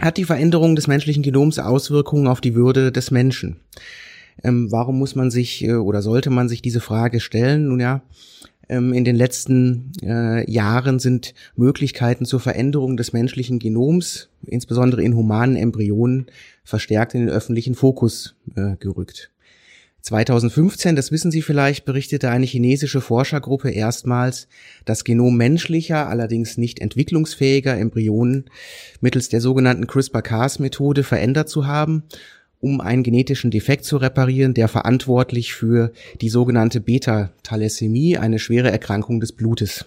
hat die Veränderung des menschlichen Genoms Auswirkungen auf die Würde des Menschen? Ähm, warum muss man sich äh, oder sollte man sich diese Frage stellen? Nun ja, ähm, in den letzten äh, Jahren sind Möglichkeiten zur Veränderung des menschlichen Genoms, insbesondere in humanen Embryonen, verstärkt in den öffentlichen Fokus äh, gerückt. 2015, das wissen Sie vielleicht, berichtete eine chinesische Forschergruppe erstmals, das Genom menschlicher, allerdings nicht entwicklungsfähiger Embryonen mittels der sogenannten CRISPR-Cas-Methode verändert zu haben, um einen genetischen Defekt zu reparieren, der verantwortlich für die sogenannte Beta-Thalassämie, eine schwere Erkrankung des Blutes,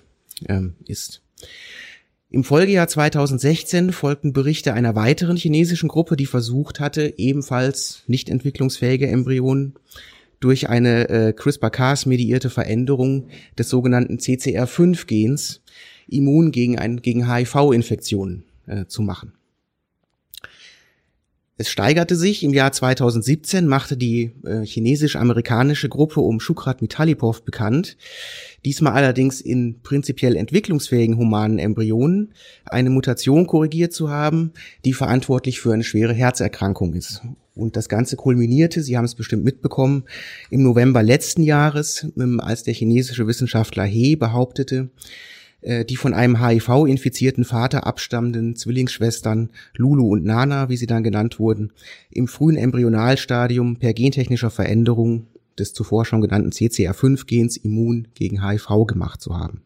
ähm, ist. Im Folgejahr 2016 folgten Berichte einer weiteren chinesischen Gruppe, die versucht hatte, ebenfalls nicht entwicklungsfähige Embryonen durch eine äh, CRISPR-Cas-mediierte Veränderung des sogenannten CCR5-Gens immun gegen, gegen HIV-Infektionen äh, zu machen. Es steigerte sich. Im Jahr 2017 machte die äh, chinesisch-amerikanische Gruppe um Shukrat Mitalipov bekannt, diesmal allerdings in prinzipiell entwicklungsfähigen humanen Embryonen, eine Mutation korrigiert zu haben, die verantwortlich für eine schwere Herzerkrankung ist. Und das Ganze kulminierte, Sie haben es bestimmt mitbekommen, im November letzten Jahres, ähm, als der chinesische Wissenschaftler He behauptete, äh, die von einem HIV-infizierten Vater abstammenden Zwillingsschwestern Lulu und Nana, wie sie dann genannt wurden, im frühen Embryonalstadium per gentechnischer Veränderung des zuvor schon genannten CCR5-Gens immun gegen HIV gemacht zu haben.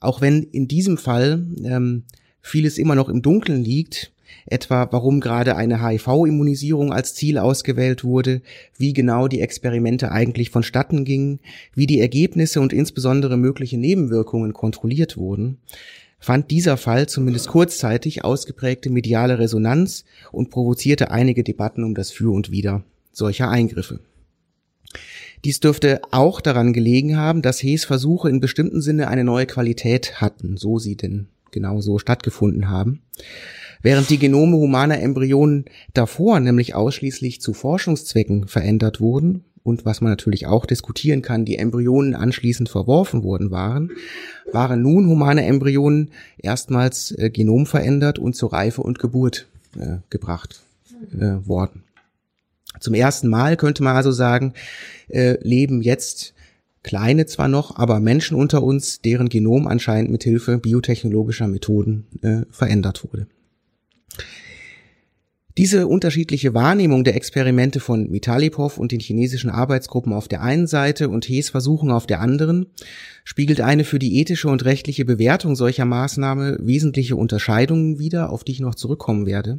Auch wenn in diesem Fall ähm, vieles immer noch im Dunkeln liegt, etwa warum gerade eine HIV-Immunisierung als Ziel ausgewählt wurde, wie genau die Experimente eigentlich vonstatten gingen, wie die Ergebnisse und insbesondere mögliche Nebenwirkungen kontrolliert wurden, fand dieser Fall zumindest kurzzeitig ausgeprägte mediale Resonanz und provozierte einige Debatten um das Für und Wider solcher Eingriffe. Dies dürfte auch daran gelegen haben, dass Hees Versuche in bestimmten Sinne eine neue Qualität hatten, so sie denn genau so stattgefunden haben. Während die Genome humaner Embryonen davor nämlich ausschließlich zu Forschungszwecken verändert wurden und was man natürlich auch diskutieren kann, die Embryonen anschließend verworfen worden waren, waren nun humane Embryonen erstmals äh, genomverändert und zur Reife und Geburt äh, gebracht äh, worden. Zum ersten Mal könnte man also sagen, äh, leben jetzt kleine zwar noch, aber Menschen unter uns, deren Genom anscheinend mit Hilfe biotechnologischer Methoden äh, verändert wurde. Diese unterschiedliche Wahrnehmung der Experimente von Mitalipov und den chinesischen Arbeitsgruppen auf der einen Seite und Hees Versuchen auf der anderen spiegelt eine für die ethische und rechtliche Bewertung solcher Maßnahme wesentliche Unterscheidungen wider, auf die ich noch zurückkommen werde.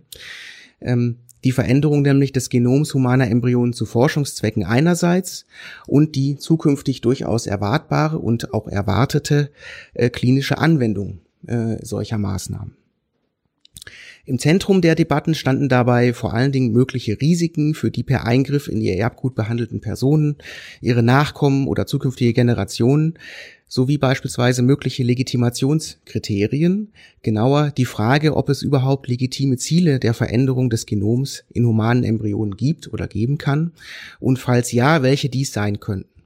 Ähm, die Veränderung nämlich des Genoms humaner Embryonen zu Forschungszwecken einerseits und die zukünftig durchaus erwartbare und auch erwartete äh, klinische Anwendung äh, solcher Maßnahmen. Im Zentrum der Debatten standen dabei vor allen Dingen mögliche Risiken für die per Eingriff in ihr Erbgut behandelten Personen, ihre Nachkommen oder zukünftige Generationen, sowie beispielsweise mögliche Legitimationskriterien, genauer die Frage, ob es überhaupt legitime Ziele der Veränderung des Genoms in humanen Embryonen gibt oder geben kann und falls ja, welche dies sein könnten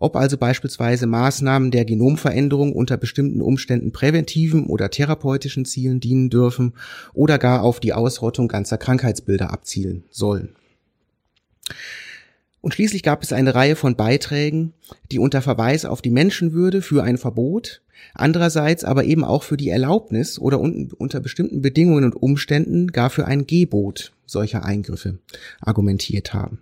ob also beispielsweise Maßnahmen der Genomveränderung unter bestimmten Umständen präventiven oder therapeutischen Zielen dienen dürfen oder gar auf die Ausrottung ganzer Krankheitsbilder abzielen sollen. Und schließlich gab es eine Reihe von Beiträgen, die unter Verweis auf die Menschenwürde für ein Verbot, andererseits aber eben auch für die Erlaubnis oder unter bestimmten Bedingungen und Umständen gar für ein Gebot solcher Eingriffe argumentiert haben.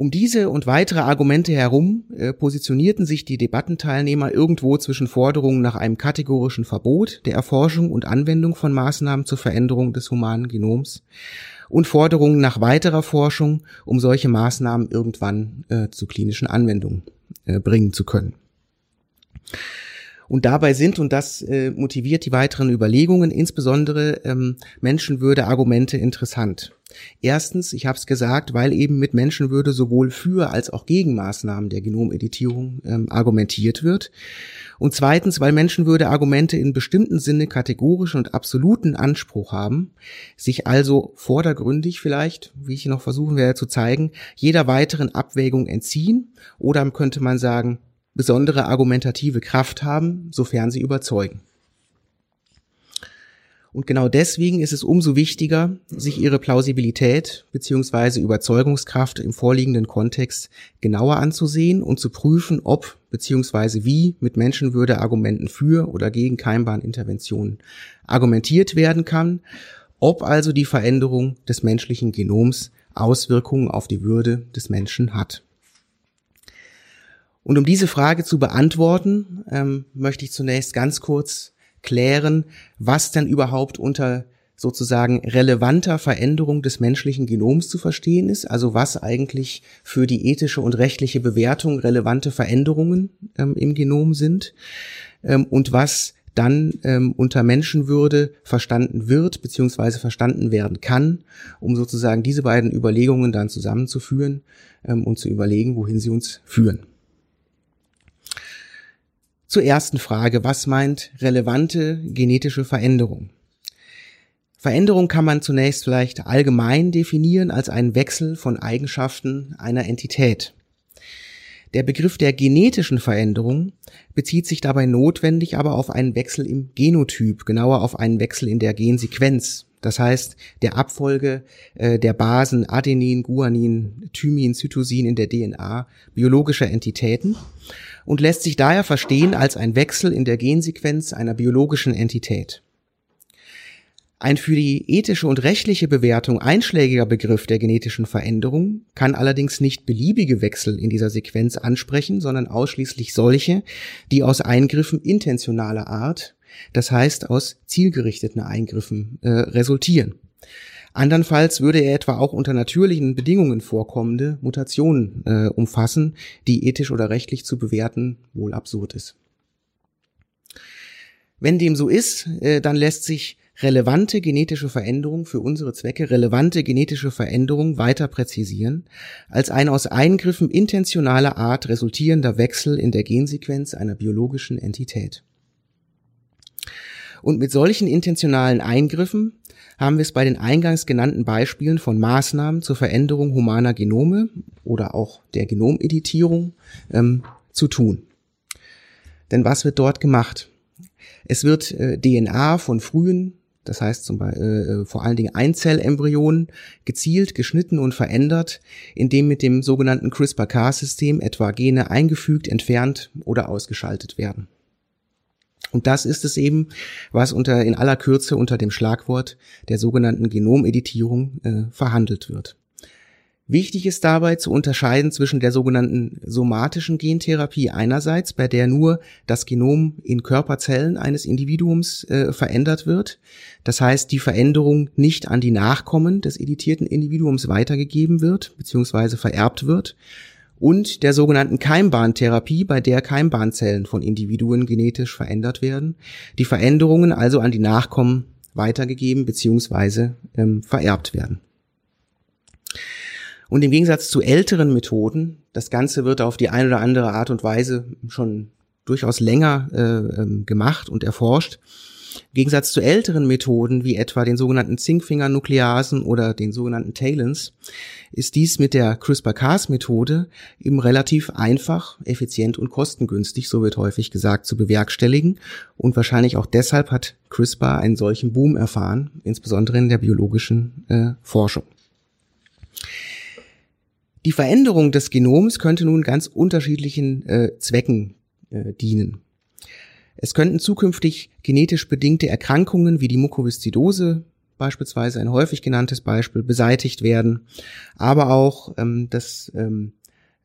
Um diese und weitere Argumente herum äh, positionierten sich die Debattenteilnehmer irgendwo zwischen Forderungen nach einem kategorischen Verbot der Erforschung und Anwendung von Maßnahmen zur Veränderung des humanen Genoms und Forderungen nach weiterer Forschung, um solche Maßnahmen irgendwann äh, zu klinischen Anwendungen äh, bringen zu können. Und dabei sind, und das äh, motiviert die weiteren Überlegungen, insbesondere ähm, Menschenwürde-Argumente interessant. Erstens, ich habe es gesagt, weil eben mit Menschenwürde sowohl für als auch gegen Maßnahmen der Genomeditierung ähm, argumentiert wird. Und zweitens, weil Menschenwürde Argumente in bestimmten Sinne kategorischen und absoluten Anspruch haben, sich also vordergründig vielleicht, wie ich noch versuchen werde zu zeigen, jeder weiteren Abwägung entziehen oder könnte man sagen, besondere argumentative Kraft haben, sofern sie überzeugen. Und genau deswegen ist es umso wichtiger, sich ihre Plausibilität beziehungsweise Überzeugungskraft im vorliegenden Kontext genauer anzusehen und zu prüfen, ob beziehungsweise wie mit Menschenwürde Argumenten für oder gegen Keimbahninterventionen argumentiert werden kann, ob also die Veränderung des menschlichen Genoms Auswirkungen auf die Würde des Menschen hat. Und um diese Frage zu beantworten, ähm, möchte ich zunächst ganz kurz klären, was denn überhaupt unter sozusagen relevanter Veränderung des menschlichen Genoms zu verstehen ist, also was eigentlich für die ethische und rechtliche Bewertung relevante Veränderungen ähm, im Genom sind ähm, und was dann ähm, unter Menschenwürde verstanden wird beziehungsweise verstanden werden kann, um sozusagen diese beiden Überlegungen dann zusammenzuführen ähm, und zu überlegen, wohin sie uns führen. Zur ersten Frage, was meint relevante genetische Veränderung? Veränderung kann man zunächst vielleicht allgemein definieren als einen Wechsel von Eigenschaften einer Entität. Der Begriff der genetischen Veränderung bezieht sich dabei notwendig aber auf einen Wechsel im Genotyp, genauer auf einen Wechsel in der Gensequenz. Das heißt, der Abfolge äh, der Basen Adenin, Guanin, Thymin, Cytosin in der DNA biologischer Entitäten und lässt sich daher verstehen als ein Wechsel in der Gensequenz einer biologischen Entität. Ein für die ethische und rechtliche Bewertung einschlägiger Begriff der genetischen Veränderung kann allerdings nicht beliebige Wechsel in dieser Sequenz ansprechen, sondern ausschließlich solche, die aus Eingriffen intentionaler Art, das heißt aus zielgerichteten Eingriffen, äh, resultieren. Andernfalls würde er etwa auch unter natürlichen Bedingungen vorkommende Mutationen äh, umfassen, die ethisch oder rechtlich zu bewerten wohl absurd ist. Wenn dem so ist, äh, dann lässt sich relevante genetische Veränderung für unsere Zwecke, relevante genetische Veränderung weiter präzisieren, als ein aus Eingriffen intentionaler Art resultierender Wechsel in der Gensequenz einer biologischen Entität. Und mit solchen intentionalen Eingriffen haben wir es bei den eingangs genannten Beispielen von Maßnahmen zur Veränderung humaner Genome oder auch der Genomeditierung ähm, zu tun. Denn was wird dort gemacht? Es wird äh, DNA von frühen, das heißt zum Beispiel äh, vor allen Dingen Einzellembryonen, gezielt geschnitten und verändert, indem mit dem sogenannten CRISPR-Cas-System etwa Gene eingefügt, entfernt oder ausgeschaltet werden. Und das ist es eben, was unter, in aller Kürze unter dem Schlagwort der sogenannten Genomeditierung äh, verhandelt wird. Wichtig ist dabei zu unterscheiden zwischen der sogenannten somatischen Gentherapie einerseits, bei der nur das Genom in Körperzellen eines Individuums äh, verändert wird. Das heißt, die Veränderung nicht an die Nachkommen des editierten Individuums weitergegeben wird bzw. vererbt wird und der sogenannten Keimbahntherapie, bei der Keimbahnzellen von Individuen genetisch verändert werden, die Veränderungen also an die Nachkommen weitergegeben bzw. Ähm, vererbt werden. Und im Gegensatz zu älteren Methoden, das Ganze wird auf die eine oder andere Art und Weise schon durchaus länger äh, ähm, gemacht und erforscht, im Gegensatz zu älteren Methoden wie etwa den sogenannten Zinkfinger-Nukleasen oder den sogenannten Talens ist dies mit der CRISPR-Cas-Methode eben relativ einfach, effizient und kostengünstig, so wird häufig gesagt, zu bewerkstelligen. Und wahrscheinlich auch deshalb hat CRISPR einen solchen Boom erfahren, insbesondere in der biologischen äh, Forschung. Die Veränderung des Genoms könnte nun ganz unterschiedlichen äh, Zwecken äh, dienen. Es könnten zukünftig genetisch bedingte Erkrankungen wie die Mukoviszidose beispielsweise ein häufig genanntes Beispiel beseitigt werden, aber auch ähm, das ähm,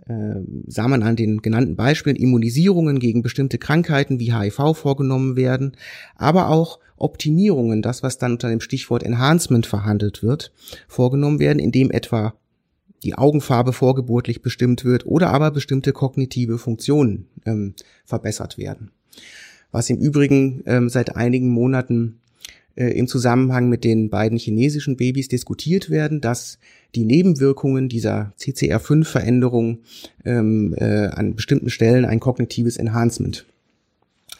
äh, sah man an den genannten Beispielen Immunisierungen gegen bestimmte Krankheiten wie HIV vorgenommen werden, aber auch Optimierungen, das was dann unter dem Stichwort Enhancement verhandelt wird, vorgenommen werden, indem etwa die Augenfarbe vorgeburtlich bestimmt wird oder aber bestimmte kognitive Funktionen ähm, verbessert werden was im Übrigen ähm, seit einigen Monaten äh, im Zusammenhang mit den beiden chinesischen Babys diskutiert werden, dass die Nebenwirkungen dieser CCR5-Veränderung ähm, äh, an bestimmten Stellen ein kognitives Enhancement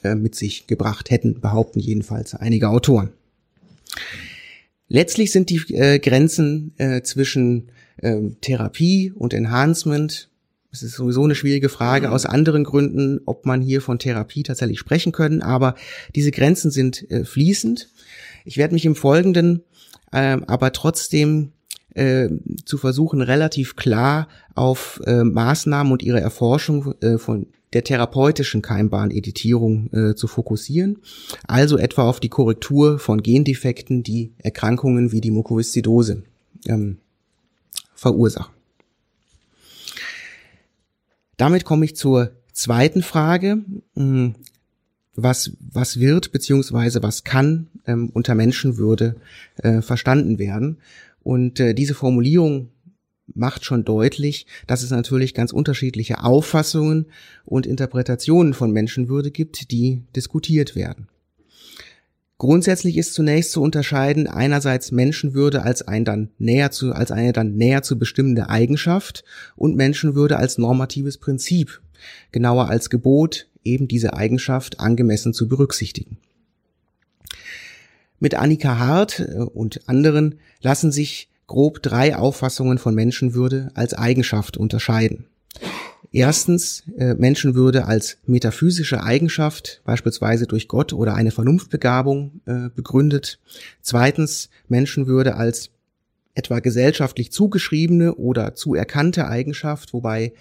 äh, mit sich gebracht hätten, behaupten jedenfalls einige Autoren. Letztlich sind die äh, Grenzen äh, zwischen äh, Therapie und Enhancement es ist sowieso eine schwierige Frage aus anderen Gründen, ob man hier von Therapie tatsächlich sprechen können, aber diese Grenzen sind äh, fließend. Ich werde mich im Folgenden äh, aber trotzdem äh, zu versuchen, relativ klar auf äh, Maßnahmen und ihre Erforschung äh, von der therapeutischen Keimbahneditierung äh, zu fokussieren, also etwa auf die Korrektur von Gendefekten, die Erkrankungen wie die Mukoviszidose ähm, verursachen. Damit komme ich zur zweiten Frage. Hm, was, was wird beziehungsweise was kann ähm, unter Menschenwürde äh, verstanden werden? Und äh, diese Formulierung macht schon deutlich, dass es natürlich ganz unterschiedliche Auffassungen und Interpretationen von Menschenwürde gibt, die diskutiert werden. Grundsätzlich ist zunächst zu unterscheiden einerseits Menschenwürde als ein dann näher zu, als eine dann näher zu bestimmende Eigenschaft und Menschenwürde als normatives Prinzip, genauer als Gebot, eben diese Eigenschaft angemessen zu berücksichtigen. Mit Annika Hart äh, und anderen lassen sich grob drei Auffassungen von Menschenwürde als Eigenschaft unterscheiden. Erstens äh, Menschenwürde als metaphysische Eigenschaft, beispielsweise durch Gott oder eine Vernunftbegabung äh, begründet. Zweitens Menschenwürde als etwa gesellschaftlich zugeschriebene oder zuerkannte Eigenschaft, wobei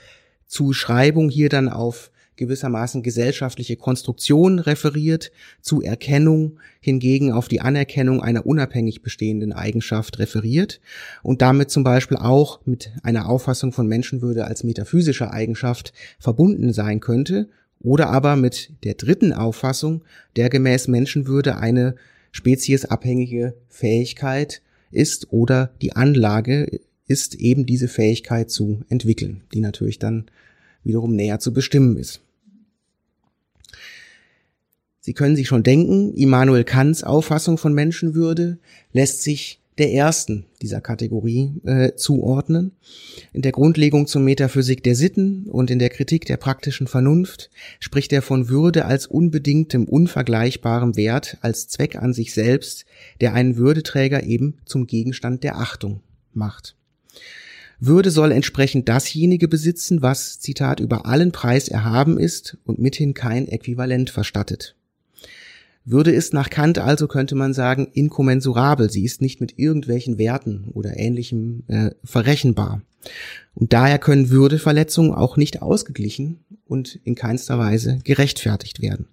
Zuschreibung hier dann auf gewissermaßen gesellschaftliche Konstruktion referiert, zu Erkennung hingegen auf die Anerkennung einer unabhängig bestehenden Eigenschaft referiert und damit zum Beispiel auch mit einer Auffassung von Menschenwürde als metaphysischer Eigenschaft verbunden sein könnte oder aber mit der dritten Auffassung, der gemäß Menschenwürde eine speziesabhängige Fähigkeit ist oder die Anlage ist, eben diese Fähigkeit zu entwickeln, die natürlich dann wiederum näher zu bestimmen ist. Sie können sich schon denken, Immanuel Kants Auffassung von Menschenwürde lässt sich der ersten dieser Kategorie äh, zuordnen. In der Grundlegung zur Metaphysik der Sitten und in der Kritik der praktischen Vernunft spricht er von Würde als unbedingtem, unvergleichbarem Wert, als Zweck an sich selbst, der einen Würdeträger eben zum Gegenstand der Achtung macht. Würde soll entsprechend dasjenige besitzen, was, Zitat, über allen Preis erhaben ist und mithin kein Äquivalent verstattet. Würde ist nach Kant also, könnte man sagen, inkommensurabel. Sie ist nicht mit irgendwelchen Werten oder ähnlichem äh, verrechenbar. Und daher können Würdeverletzungen auch nicht ausgeglichen und in keinster Weise gerechtfertigt werden.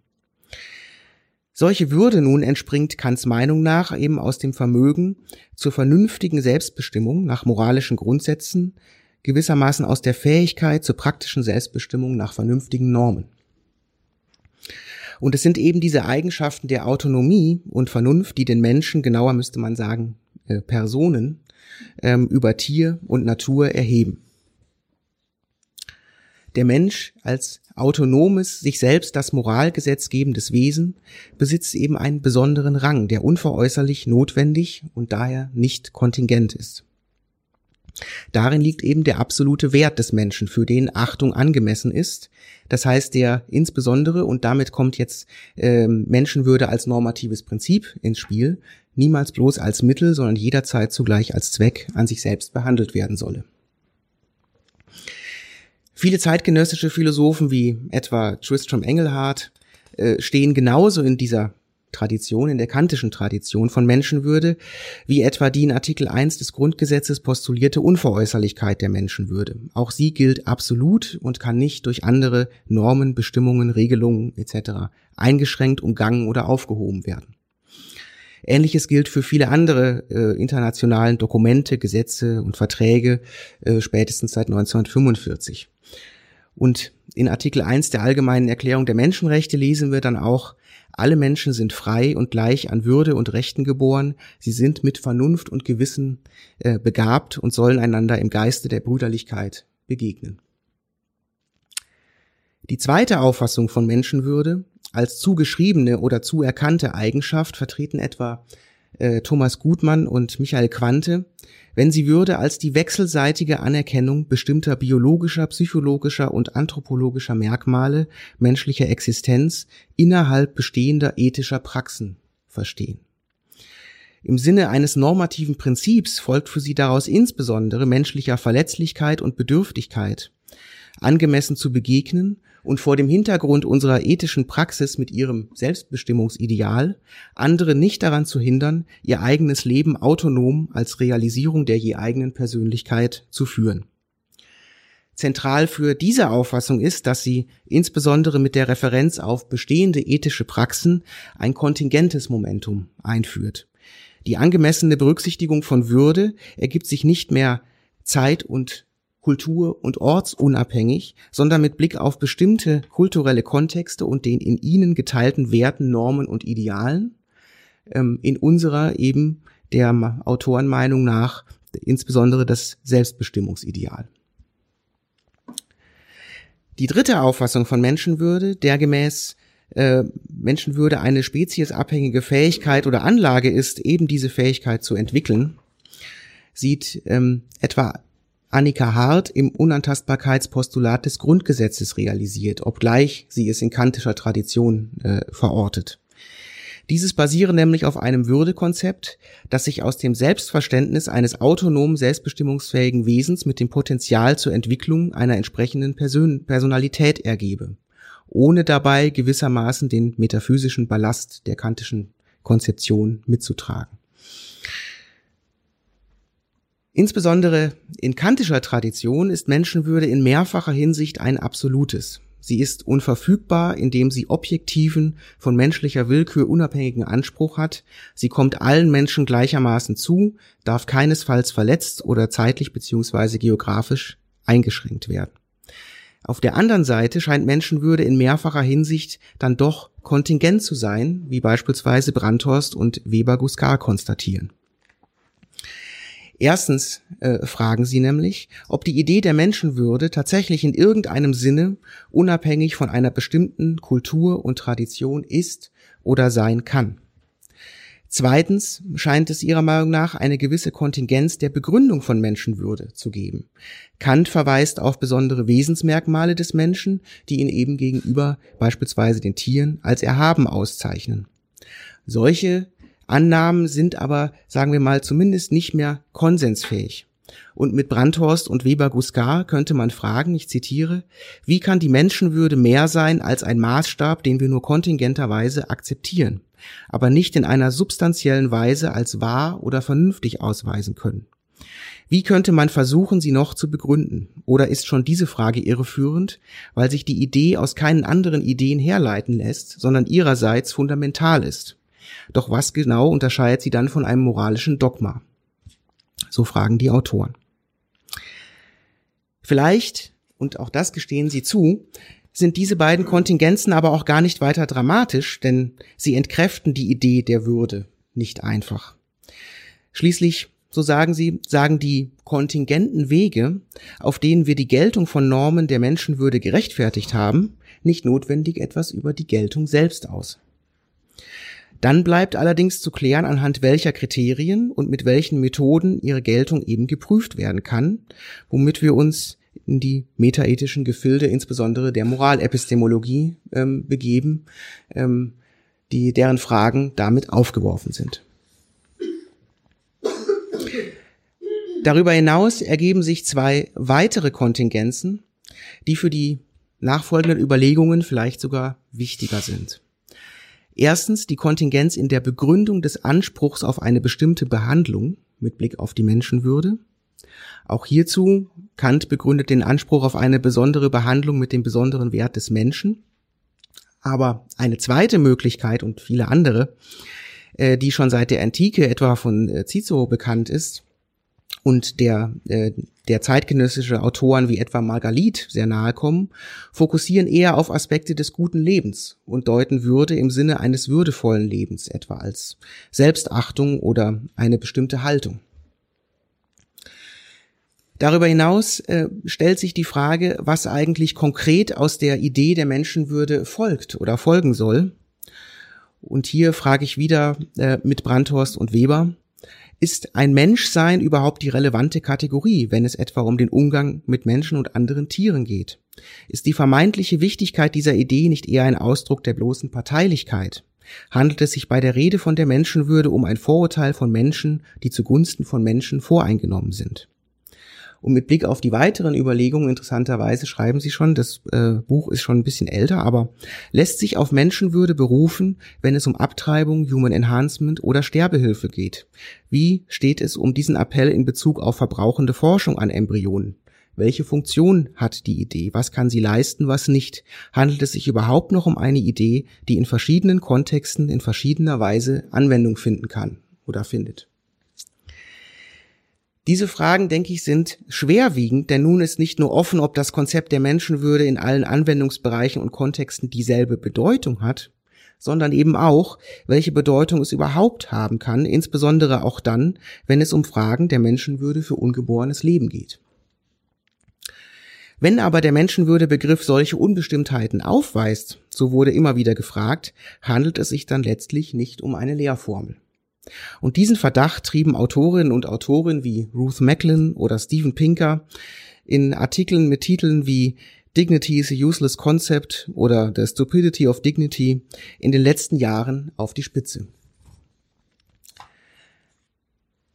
Solche Würde nun entspringt Kants Meinung nach eben aus dem Vermögen zur vernünftigen Selbstbestimmung nach moralischen Grundsätzen, gewissermaßen aus der Fähigkeit zur praktischen Selbstbestimmung nach vernünftigen Normen. Und es sind eben diese Eigenschaften der Autonomie und Vernunft, die den Menschen, genauer müsste man sagen, äh, Personen, ähm, über Tier und Natur erheben. Der Mensch als autonomes, sich selbst das Moralgesetz gebendes Wesen besitzt eben einen besonderen Rang, der unveräußerlich notwendig und daher nicht kontingent ist. Darin liegt eben der absolute Wert des Menschen, für den Achtung angemessen ist. Das heißt, der insbesondere, und damit kommt jetzt äh, Menschenwürde als normatives Prinzip ins Spiel, niemals bloß als Mittel, sondern jederzeit zugleich als Zweck an sich selbst behandelt werden solle. Viele zeitgenössische Philosophen wie etwa Tristram Engelhardt äh, stehen genauso in dieser Tradition, in der kantischen Tradition von Menschenwürde, wie etwa die in Artikel 1 des Grundgesetzes postulierte Unveräußerlichkeit der Menschenwürde. Auch sie gilt absolut und kann nicht durch andere Normen, Bestimmungen, Regelungen etc. eingeschränkt, umgangen oder aufgehoben werden. Ähnliches gilt für viele andere äh, internationalen Dokumente, Gesetze und Verträge äh, spätestens seit 1945. Und in Artikel 1 der Allgemeinen Erklärung der Menschenrechte lesen wir dann auch, alle Menschen sind frei und gleich an Würde und Rechten geboren. Sie sind mit Vernunft und Gewissen äh, begabt und sollen einander im Geiste der Brüderlichkeit begegnen. Die zweite Auffassung von Menschenwürde als zugeschriebene oder zuerkannte Eigenschaft vertreten etwa äh, Thomas Gutmann und Michael Quante, wenn sie würde als die wechselseitige Anerkennung bestimmter biologischer, psychologischer und anthropologischer Merkmale menschlicher Existenz innerhalb bestehender ethischer Praxen verstehen. Im Sinne eines normativen Prinzips folgt für sie daraus insbesondere menschlicher Verletzlichkeit und Bedürftigkeit, angemessen zu begegnen und vor dem Hintergrund unserer ethischen Praxis mit ihrem Selbstbestimmungsideal andere nicht daran zu hindern, ihr eigenes Leben autonom als Realisierung der je eigenen Persönlichkeit zu führen. Zentral für diese Auffassung ist, dass sie insbesondere mit der Referenz auf bestehende ethische Praxen ein kontingentes Momentum einführt. Die angemessene Berücksichtigung von Würde ergibt sich nicht mehr zeit- und kultur- und ortsunabhängig, sondern mit Blick auf bestimmte kulturelle Kontexte und den in ihnen geteilten Werten, Normen und Idealen, ähm, in unserer eben der Autorenmeinung nach insbesondere das Selbstbestimmungsideal. Die dritte Auffassung von Menschenwürde, der gemäß äh, Menschenwürde eine speziesabhängige Fähigkeit oder Anlage ist, eben diese Fähigkeit zu entwickeln, sieht ähm, etwa Annika Hart im Unantastbarkeitspostulat des Grundgesetzes realisiert, obgleich sie es in kantischer Tradition äh, verortet. Dieses basiere nämlich auf einem Würdekonzept, das sich aus dem Selbstverständnis eines autonomen, selbstbestimmungsfähigen Wesens mit dem Potenzial zur Entwicklung einer entsprechenden Person Personalität ergebe, ohne dabei gewissermaßen den metaphysischen Ballast der kantischen Konzeption mitzutragen. Insbesondere in kantischer Tradition ist Menschenwürde in mehrfacher Hinsicht ein absolutes. Sie ist unverfügbar, indem sie objektiven, von menschlicher Willkür unabhängigen Anspruch hat. Sie kommt allen Menschen gleichermaßen zu, darf keinesfalls verletzt oder zeitlich bzw. geografisch eingeschränkt werden. Auf der anderen Seite scheint Menschenwürde in mehrfacher Hinsicht dann doch kontingent zu sein, wie beispielsweise Brandhorst und Weber-Guskar konstatieren. Erstens äh, fragen sie nämlich, ob die Idee der Menschenwürde tatsächlich in irgendeinem Sinne unabhängig von einer bestimmten Kultur und Tradition ist oder sein kann. Zweitens scheint es ihrer Meinung nach eine gewisse Kontingenz der Begründung von Menschenwürde zu geben. Kant verweist auf besondere Wesensmerkmale des Menschen, die ihn eben gegenüber beispielsweise den Tieren als erhaben auszeichnen. Solche Annahmen sind aber, sagen wir mal, zumindest nicht mehr konsensfähig. Und mit Brandhorst und Weber-Guskar könnte man fragen, ich zitiere, wie kann die Menschenwürde mehr sein als ein Maßstab, den wir nur kontingenterweise akzeptieren, aber nicht in einer substanziellen Weise als wahr oder vernünftig ausweisen können? Wie könnte man versuchen, sie noch zu begründen? Oder ist schon diese Frage irreführend, weil sich die Idee aus keinen anderen Ideen herleiten lässt, sondern ihrerseits fundamental ist? Doch was genau unterscheidet sie dann von einem moralischen Dogma? So fragen die Autoren. Vielleicht, und auch das gestehen sie zu, sind diese beiden Kontingenzen aber auch gar nicht weiter dramatisch, denn sie entkräften die Idee der Würde nicht einfach. Schließlich, so sagen sie, sagen die kontingenten Wege, auf denen wir die Geltung von Normen der Menschenwürde gerechtfertigt haben, nicht notwendig etwas über die Geltung selbst aus. Dann bleibt allerdings zu klären, anhand welcher Kriterien und mit welchen Methoden ihre Geltung eben geprüft werden kann, womit wir uns in die metaethischen Gefilde, insbesondere der Moralepistemologie, ähm, begeben, ähm, die deren Fragen damit aufgeworfen sind. Darüber hinaus ergeben sich zwei weitere Kontingenzen, die für die nachfolgenden Überlegungen vielleicht sogar wichtiger sind. Erstens die Kontingenz in der Begründung des Anspruchs auf eine bestimmte Behandlung mit Blick auf die Menschenwürde. Auch hierzu Kant begründet den Anspruch auf eine besondere Behandlung mit dem besonderen Wert des Menschen. Aber eine zweite Möglichkeit und viele andere, äh, die schon seit der Antike etwa von äh, Cicero bekannt ist, und der, äh, der zeitgenössische Autoren wie etwa Margalit sehr nahe kommen, fokussieren eher auf Aspekte des guten Lebens und deuten Würde im Sinne eines würdevollen Lebens etwa als Selbstachtung oder eine bestimmte Haltung. Darüber hinaus äh, stellt sich die Frage, was eigentlich konkret aus der Idee der Menschenwürde folgt oder folgen soll. Und hier frage ich wieder äh, mit Brandhorst und Weber, ist ein Menschsein überhaupt die relevante Kategorie, wenn es etwa um den Umgang mit Menschen und anderen Tieren geht? Ist die vermeintliche Wichtigkeit dieser Idee nicht eher ein Ausdruck der bloßen Parteilichkeit? Handelt es sich bei der Rede von der Menschenwürde um ein Vorurteil von Menschen, die zugunsten von Menschen voreingenommen sind? Und mit Blick auf die weiteren Überlegungen, interessanterweise schreiben sie schon, das äh, Buch ist schon ein bisschen älter, aber lässt sich auf Menschenwürde berufen, wenn es um Abtreibung, Human Enhancement oder Sterbehilfe geht. Wie steht es um diesen Appell in Bezug auf verbrauchende Forschung an Embryonen? Welche Funktion hat die Idee? Was kann sie leisten, was nicht? Handelt es sich überhaupt noch um eine Idee, die in verschiedenen Kontexten in verschiedener Weise Anwendung finden kann oder findet? Diese Fragen, denke ich, sind schwerwiegend, denn nun ist nicht nur offen, ob das Konzept der Menschenwürde in allen Anwendungsbereichen und Kontexten dieselbe Bedeutung hat, sondern eben auch, welche Bedeutung es überhaupt haben kann, insbesondere auch dann, wenn es um Fragen der Menschenwürde für ungeborenes Leben geht. Wenn aber der Menschenwürdebegriff solche Unbestimmtheiten aufweist, so wurde immer wieder gefragt, handelt es sich dann letztlich nicht um eine Lehrformel. Und diesen Verdacht trieben Autorinnen und Autoren wie Ruth Macklin oder Steven Pinker in Artikeln mit Titeln wie Dignity is a useless concept oder The Stupidity of Dignity in den letzten Jahren auf die Spitze.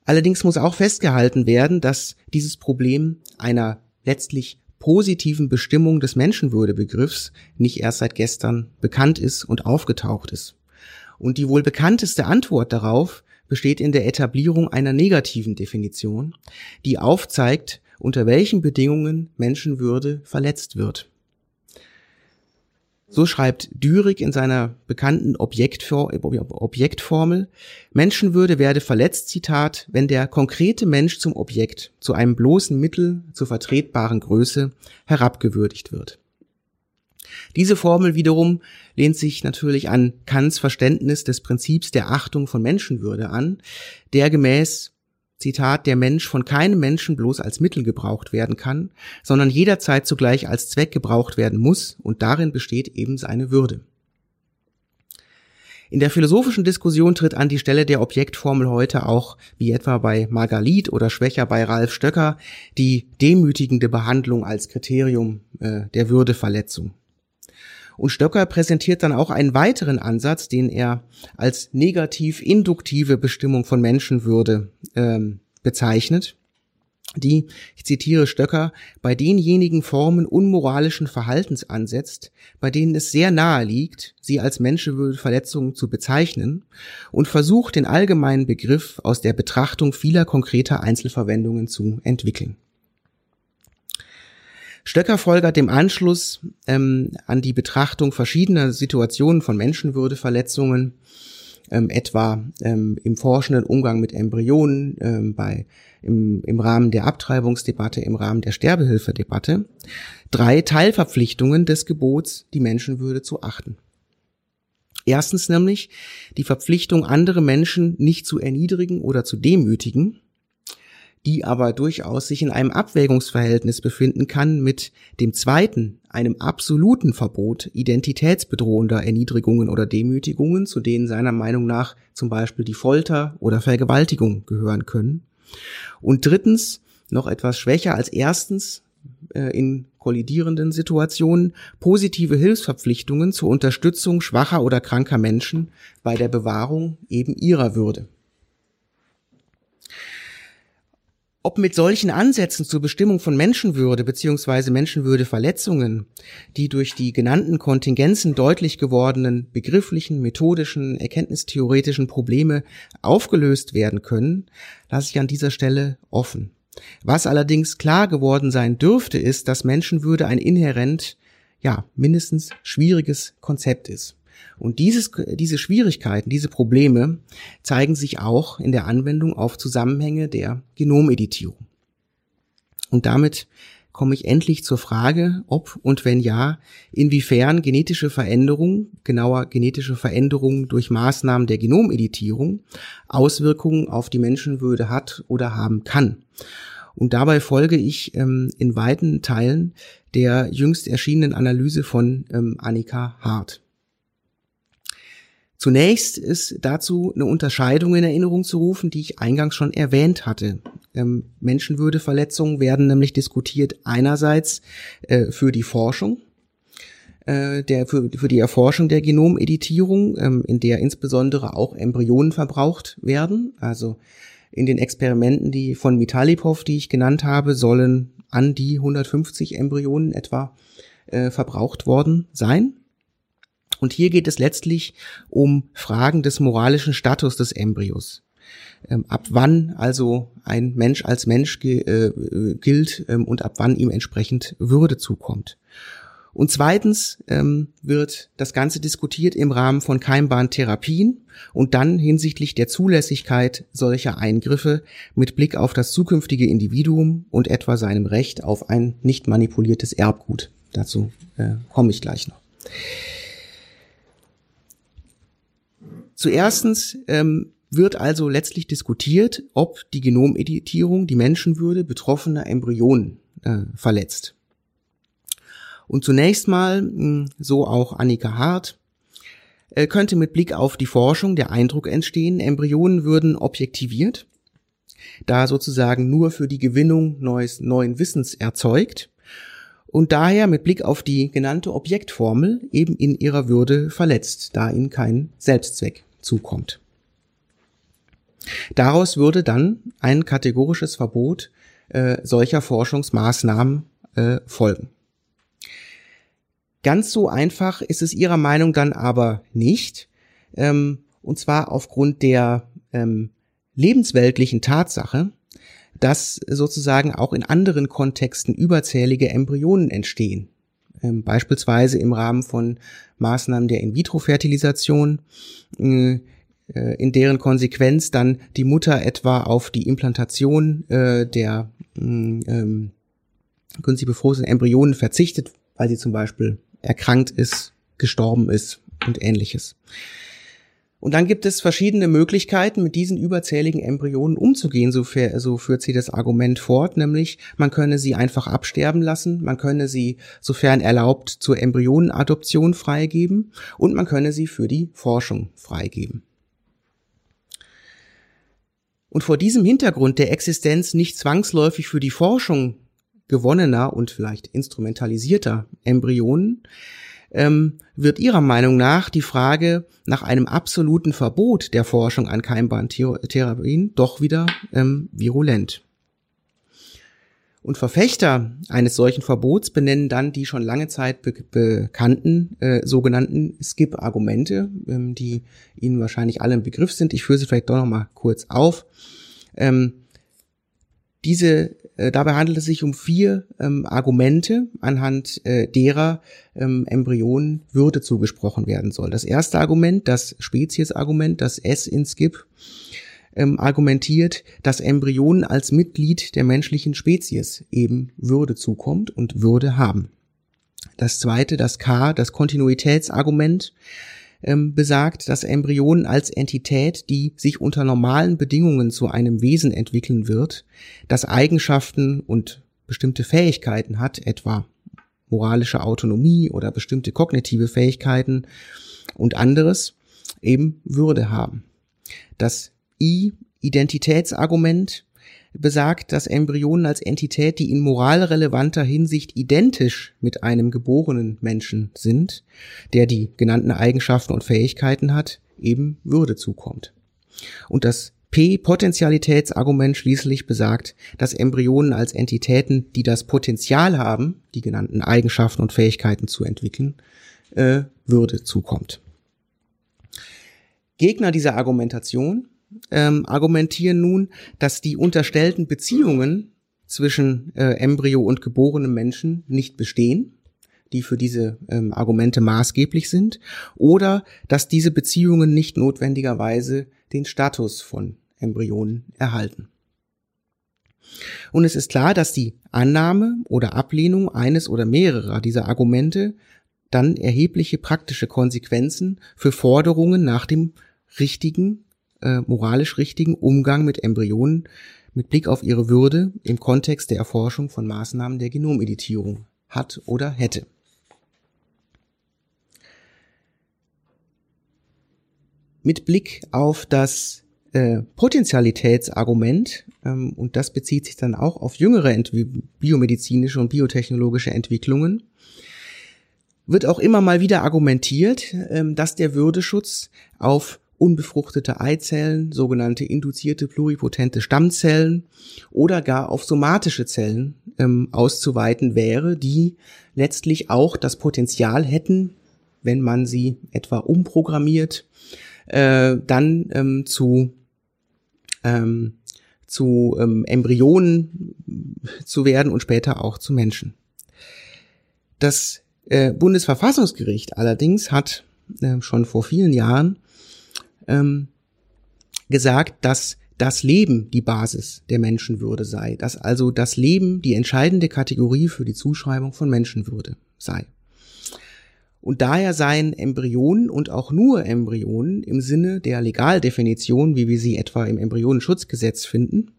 Allerdings muss auch festgehalten werden, dass dieses Problem einer letztlich positiven Bestimmung des Menschenwürdebegriffs nicht erst seit gestern bekannt ist und aufgetaucht ist. Und die wohl bekannteste Antwort darauf besteht in der Etablierung einer negativen Definition, die aufzeigt, unter welchen Bedingungen Menschenwürde verletzt wird. So schreibt Dürig in seiner bekannten Objektformel, Menschenwürde werde verletzt, Zitat, wenn der konkrete Mensch zum Objekt, zu einem bloßen Mittel zur vertretbaren Größe herabgewürdigt wird. Diese Formel wiederum lehnt sich natürlich an Kants Verständnis des Prinzips der Achtung von Menschenwürde an, der gemäß Zitat, der Mensch von keinem Menschen bloß als Mittel gebraucht werden kann, sondern jederzeit zugleich als Zweck gebraucht werden muss, und darin besteht eben seine Würde. In der philosophischen Diskussion tritt an die Stelle der Objektformel heute auch, wie etwa bei Margalit oder schwächer bei Ralf Stöcker, die demütigende Behandlung als Kriterium äh, der Würdeverletzung. Und Stöcker präsentiert dann auch einen weiteren Ansatz, den er als negativ-induktive Bestimmung von Menschenwürde ähm, bezeichnet die, ich zitiere Stöcker, bei denjenigen Formen unmoralischen Verhaltens ansetzt, bei denen es sehr nahe liegt, sie als Menschenwürdeverletzungen zu bezeichnen und versucht, den allgemeinen Begriff aus der Betrachtung vieler konkreter Einzelverwendungen zu entwickeln. Stöcker folgert dem Anschluss ähm, an die Betrachtung verschiedener Situationen von Menschenwürdeverletzungen, ähm, etwa ähm, im forschenden Umgang mit Embryonen, ähm, bei, im, im Rahmen der Abtreibungsdebatte, im Rahmen der Sterbehilfedebatte, drei Teilverpflichtungen des Gebots, die Menschenwürde zu achten. Erstens nämlich die Verpflichtung, andere Menschen nicht zu erniedrigen oder zu demütigen die aber durchaus sich in einem Abwägungsverhältnis befinden kann mit dem zweiten, einem absoluten Verbot identitätsbedrohender Erniedrigungen oder Demütigungen, zu denen seiner Meinung nach zum Beispiel die Folter oder Vergewaltigung gehören können. Und drittens, noch etwas schwächer als erstens, äh, in kollidierenden Situationen positive Hilfsverpflichtungen zur Unterstützung schwacher oder kranker Menschen bei der Bewahrung eben ihrer Würde. Ob mit solchen Ansätzen zur Bestimmung von Menschenwürde bzw. Menschenwürdeverletzungen die durch die genannten Kontingenzen deutlich gewordenen begrifflichen, methodischen, erkenntnistheoretischen Probleme aufgelöst werden können, lasse ich an dieser Stelle offen. Was allerdings klar geworden sein dürfte, ist, dass Menschenwürde ein inhärent, ja, mindestens schwieriges Konzept ist. Und dieses, diese Schwierigkeiten, diese Probleme zeigen sich auch in der Anwendung auf Zusammenhänge der Genomeditierung. Und damit komme ich endlich zur Frage, ob und wenn ja, inwiefern genetische Veränderung, genauer genetische Veränderung durch Maßnahmen der Genomeditierung Auswirkungen auf die Menschenwürde hat oder haben kann. Und dabei folge ich ähm, in weiten Teilen der jüngst erschienenen Analyse von ähm, Annika Hart. Zunächst ist dazu eine Unterscheidung in Erinnerung zu rufen, die ich eingangs schon erwähnt hatte. Ähm, Menschenwürdeverletzungen werden nämlich diskutiert einerseits äh, für die Forschung, äh, der, für, für die Erforschung der Genomeditierung, ähm, in der insbesondere auch Embryonen verbraucht werden. Also In den Experimenten, die von Mitalipov, die ich genannt habe, sollen an die 150 Embryonen etwa äh, verbraucht worden sein. Und hier geht es letztlich um Fragen des moralischen Status des Embryos. Ähm, ab wann also ein Mensch als Mensch äh, gilt ähm, und ab wann ihm entsprechend Würde zukommt. Und zweitens ähm, wird das Ganze diskutiert im Rahmen von keimbaren Therapien und dann hinsichtlich der Zulässigkeit solcher Eingriffe mit Blick auf das zukünftige Individuum und etwa seinem Recht auf ein nicht manipuliertes Erbgut. Dazu äh, komme ich gleich noch. Zuerstens ähm, wird also letztlich diskutiert, ob die Genomeditierung die Menschenwürde betroffener Embryonen äh, verletzt. Und zunächst mal, hm, so auch Annika Hart, äh, könnte mit Blick auf die Forschung der Eindruck entstehen, Embryonen würden objektiviert, da sozusagen nur für die Gewinnung neues, neuen Wissens erzeugt und daher mit Blick auf die genannte Objektformel eben in ihrer Würde verletzt, da ihnen kein Selbstzweck zukommt. Daraus würde dann ein kategorisches Verbot äh, solcher Forschungsmaßnahmen äh, folgen. Ganz so einfach ist es Ihrer Meinung dann aber nicht. Ähm, und zwar aufgrund der ähm, lebensweltlichen Tatsache, dass sozusagen auch in anderen Kontexten überzählige Embryonen entstehen. Ähm, beispielsweise im Rahmen von Maßnahmen der In-vitro-Fertilisation, äh, äh in deren Konsequenz dann die Mutter etwa auf die Implantation äh, der mm, ähm, günstig befruchteten Embryonen verzichtet, weil sie zum Beispiel erkrankt ist, gestorben ist und ähnliches. Und dann gibt es verschiedene Möglichkeiten, mit diesen überzähligen Embryonen umzugehen, so, so führt sie das Argument fort, nämlich man könne sie einfach absterben lassen, man könne sie, sofern erlaubt, zur Embryonenadoption freigeben und man könne sie für die Forschung freigeben. Und vor diesem Hintergrund der Existenz nicht zwangsläufig für die Forschung gewonnener und vielleicht instrumentalisierter Embryonen, ähm, wird Ihrer Meinung nach die Frage nach einem absoluten Verbot der Forschung an keimbaren Therapien doch wieder ähm, virulent. Und Verfechter eines solchen Verbots benennen dann die schon lange Zeit be bekannten äh, sogenannten Skip-Argumente, ähm, die Ihnen wahrscheinlich alle im Begriff sind. Ich führe sie vielleicht doch noch mal kurz auf. Ähm, diese, äh, dabei handelt es sich um vier ähm, Argumente, anhand äh, derer ähm, Embryonen Würde zugesprochen werden soll. Das erste Argument, das Speziesargument, das S in Skip, ähm, argumentiert, dass Embryonen als Mitglied der menschlichen Spezies eben Würde zukommt und Würde haben. Das zweite, das K, das Kontinuitätsargument, ähm, besagt, dass Embryonen als Entität, die sich unter normalen Bedingungen zu einem Wesen entwickeln wird, das Eigenschaften und bestimmte Fähigkeiten hat, etwa moralische Autonomie oder bestimmte kognitive Fähigkeiten und anderes, eben Würde haben. Das I-Identitätsargument besagt, dass Embryonen als Entität, die in moralrelevanter Hinsicht identisch mit einem geborenen Menschen sind, der die genannten Eigenschaften und Fähigkeiten hat, eben Würde zukommt. Und das P-Potentialitätsargument schließlich besagt, dass Embryonen als Entitäten, die das Potenzial haben, die genannten Eigenschaften und Fähigkeiten zu entwickeln, äh, Würde zukommt. Gegner dieser Argumentation ähm, argumentieren nun, dass die unterstellten Beziehungen zwischen äh, Embryo und geborenem Menschen nicht bestehen, die für diese ähm, Argumente maßgeblich sind, oder dass diese Beziehungen nicht notwendigerweise den Status von Embryonen erhalten. Und es ist klar, dass die Annahme oder Ablehnung eines oder mehrerer dieser Argumente dann erhebliche praktische Konsequenzen für Forderungen nach dem richtigen äh, moralisch richtigen Umgang mit Embryonen mit Blick auf ihre Würde im Kontext der Erforschung von Maßnahmen der Genomeditierung hat oder hätte. Mit Blick auf das äh, Potentialitätsargument, ähm, und das bezieht sich dann auch auf jüngere biomedizinische und biotechnologische Entwicklungen, wird auch immer mal wieder argumentiert, ähm, dass der Würdeschutz auf unbefruchtete Eizellen, sogenannte induzierte pluripotente Stammzellen oder gar auf somatische Zellen ähm, auszuweiten wäre, die letztlich auch das Potenzial hätten, wenn man sie etwa umprogrammiert, äh, dann ähm, zu ähm, zu ähm, Embryonen zu werden und später auch zu Menschen. Das äh, Bundesverfassungsgericht allerdings hat äh, schon vor vielen Jahren ähm, gesagt, dass das Leben die Basis der Menschenwürde sei, dass also das Leben die entscheidende Kategorie für die Zuschreibung von Menschenwürde sei. Und daher seien Embryonen und auch nur Embryonen im Sinne der Legaldefinition, wie wir sie etwa im Embryonenschutzgesetz finden,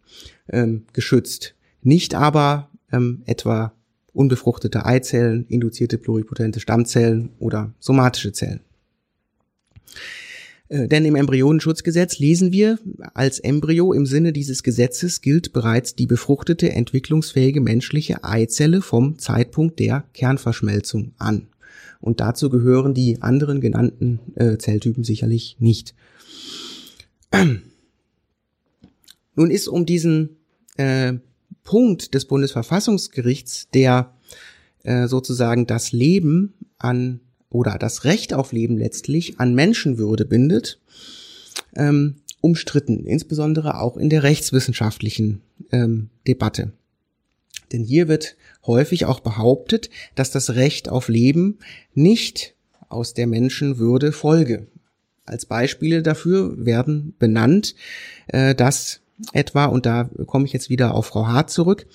ähm, geschützt. Nicht aber ähm, etwa unbefruchtete Eizellen, induzierte pluripotente Stammzellen oder somatische Zellen. Äh, denn im Embryonenschutzgesetz lesen wir, als Embryo im Sinne dieses Gesetzes gilt bereits die befruchtete, entwicklungsfähige menschliche Eizelle vom Zeitpunkt der Kernverschmelzung an. Und dazu gehören die anderen genannten äh, Zelltypen sicherlich nicht. Nun ist um diesen äh, Punkt des Bundesverfassungsgerichts, der äh, sozusagen das Leben an oder das Recht auf Leben letztlich an Menschenwürde bindet, ähm, umstritten, insbesondere auch in der rechtswissenschaftlichen ähm, Debatte. Denn hier wird häufig auch behauptet, dass das Recht auf Leben nicht aus der Menschenwürde folge. Als Beispiele dafür werden benannt, äh, dass etwa, und da komme ich jetzt wieder auf Frau Hart zurück,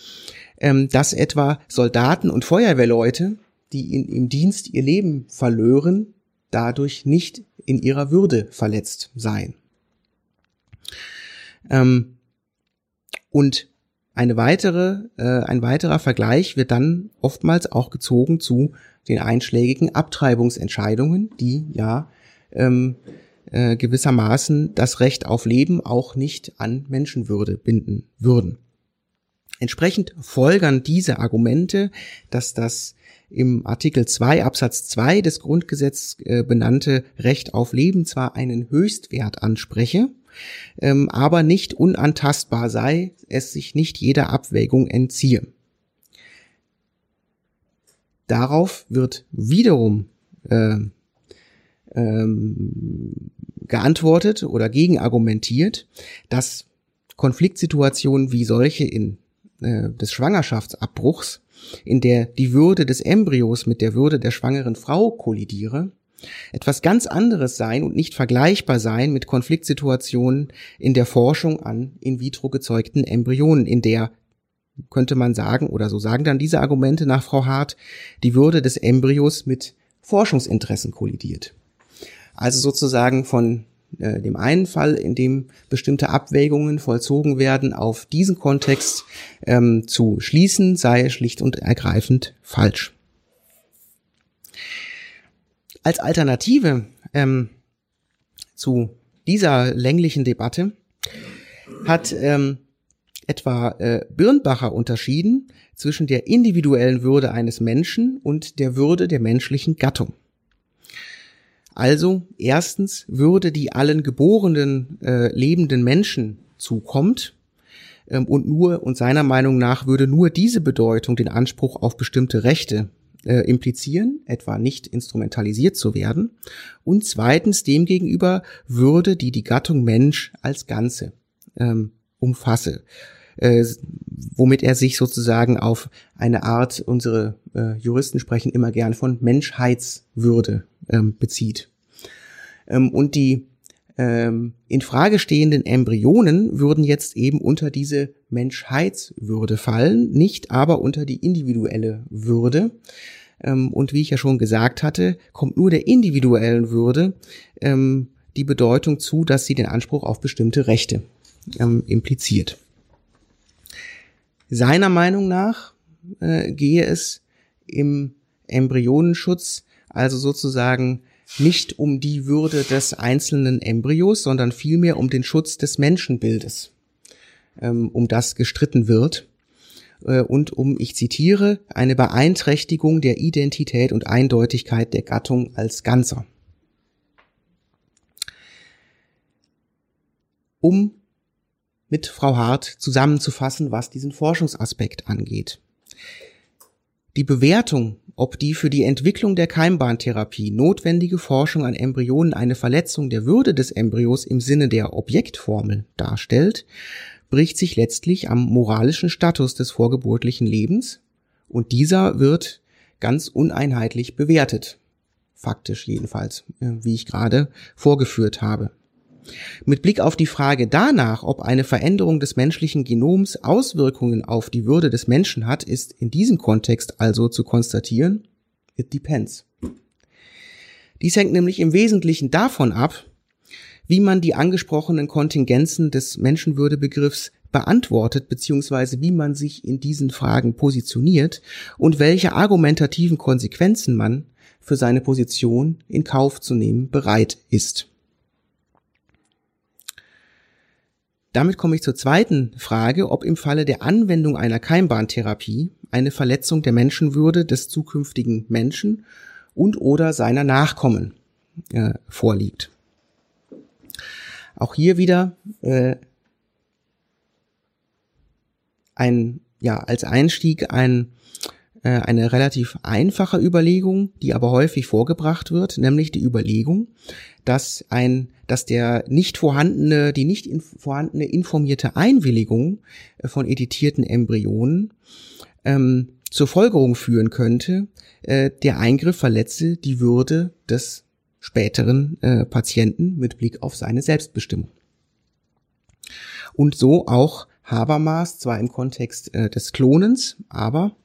ähm, dass etwa Soldaten und Feuerwehrleute die in, im Dienst ihr Leben verlören, dadurch nicht in ihrer Würde verletzt seien. Ähm, und eine weitere, äh, ein weiterer Vergleich wird dann oftmals auch gezogen zu den einschlägigen Abtreibungsentscheidungen, die ja ähm, äh, gewissermaßen das Recht auf Leben auch nicht an Menschenwürde binden würden. Entsprechend folgern diese Argumente, dass das im Artikel 2 Absatz 2 des Grundgesetzes äh, benannte Recht auf Leben zwar einen Höchstwert anspreche, ähm, aber nicht unantastbar sei, es sich nicht jeder Abwägung entziehe. Darauf wird wiederum äh, ähm, geantwortet oder gegenargumentiert, dass Konfliktsituationen wie solche in äh, des Schwangerschaftsabbruchs in der die Würde des Embryos mit der Würde der schwangeren Frau kollidiere, etwas ganz anderes sein und nicht vergleichbar sein mit Konfliktsituationen in der Forschung an in vitro gezeugten Embryonen, in der könnte man sagen, oder so sagen dann diese Argumente nach Frau Hart, die Würde des Embryos mit Forschungsinteressen kollidiert. Also sozusagen von äh, dem einen Fall, in dem bestimmte Abwägungen vollzogen werden, auf diesen Kontext ähm, zu schließen, sei schlicht und ergreifend falsch. Als Alternative ähm, zu dieser länglichen Debatte hat ähm, etwa äh, Birnbacher unterschieden zwischen der individuellen Würde eines Menschen und der Würde der menschlichen Gattung. Also erstens Würde, die allen geborenen äh, lebenden Menschen zukommt ähm, und nur und seiner Meinung nach würde nur diese Bedeutung den Anspruch auf bestimmte Rechte äh, implizieren, etwa nicht instrumentalisiert zu werden. Und zweitens demgegenüber Würde, die die Gattung Mensch als Ganze ähm, umfasse äh, womit er sich sozusagen auf eine Art, unsere äh, Juristen sprechen immer gern von Menschheitswürde ähm, bezieht. Ähm, und die ähm, in Frage stehenden Embryonen würden jetzt eben unter diese Menschheitswürde fallen, nicht aber unter die individuelle Würde. Ähm, und wie ich ja schon gesagt hatte, kommt nur der individuellen Würde ähm, die Bedeutung zu, dass sie den Anspruch auf bestimmte Rechte ähm, impliziert. Seiner Meinung nach äh, gehe es im Embryonenschutz also sozusagen nicht um die Würde des einzelnen Embryos, sondern vielmehr um den Schutz des Menschenbildes, ähm, um das gestritten wird äh, und um, ich zitiere, eine Beeinträchtigung der Identität und Eindeutigkeit der Gattung als Ganzer. um mit Frau Hart zusammenzufassen, was diesen Forschungsaspekt angeht. Die Bewertung, ob die für die Entwicklung der Keimbahntherapie notwendige Forschung an Embryonen eine Verletzung der Würde des Embryos im Sinne der Objektformel darstellt, bricht sich letztlich am moralischen Status des vorgeburtlichen Lebens und dieser wird ganz uneinheitlich bewertet. Faktisch jedenfalls, äh, wie ich gerade vorgeführt habe. Mit Blick auf die Frage danach, ob eine Veränderung des menschlichen Genoms Auswirkungen auf die Würde des Menschen hat, ist in diesem Kontext also zu konstatieren, it depends. Dies hängt nämlich im Wesentlichen davon ab, wie man die angesprochenen Kontingenzen des Menschenwürdebegriffs beantwortet, beziehungsweise wie man sich in diesen Fragen positioniert und welche argumentativen Konsequenzen man für seine Position in Kauf zu nehmen bereit ist. Damit komme ich zur zweiten Frage, ob im Falle der Anwendung einer Keimbahntherapie eine Verletzung der Menschenwürde des zukünftigen Menschen und oder seiner Nachkommen äh, vorliegt. Auch hier wieder äh, ein, ja, als Einstieg ein, eine relativ einfache Überlegung, die aber häufig vorgebracht wird, nämlich die Überlegung, dass ein, dass der nicht vorhandene, die nicht vorhandene informierte Einwilligung äh, von editierten Embryonen ähm, zur Folgerung führen könnte, äh, der Eingriff verletze die Würde des späteren äh, Patienten mit Blick auf seine Selbstbestimmung. Und so auch Habermas, zwar im Kontext äh, des Klonens, aber